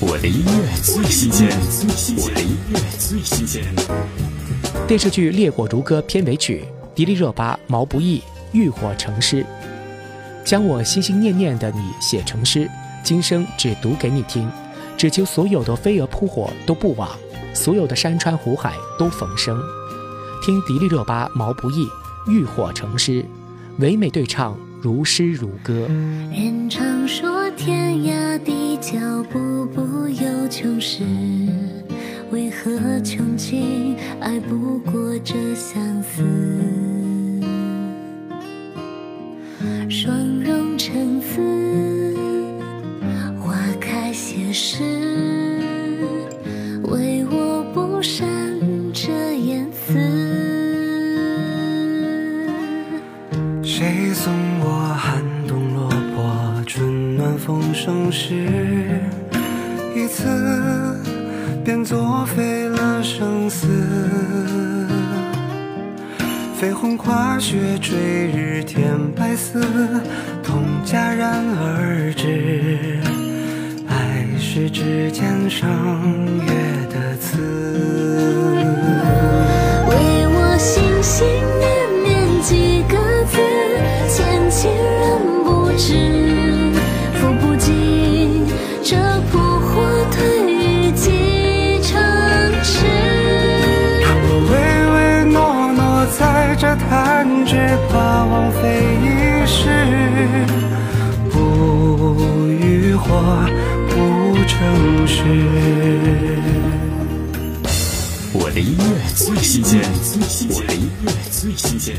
我的音乐最新鲜，我的音乐最新鲜。电视剧《烈火如歌》片尾曲，迪丽热巴、毛不易浴火成诗，将我心心念念的你写成诗，今生只读给你听，只求所有的飞蛾扑火都不枉，所有的山川湖海都逢生。听迪丽热巴、毛不易浴火成诗，唯美对唱，如诗如歌。人常说天涯大地脚步步有穷时，为何穷尽爱不过这相思？双容沉思，花开谢时，唯我不善这言辞。谁送我寒冬落魄，暖风生时，一次便作废了生死。飞鸿跨雪追日添白丝，痛戛然而止。爱是指尖上月的刺。这弹指，怕枉费一世。不浴火，不成诗。我的音乐最新鲜，我的音乐最新鲜。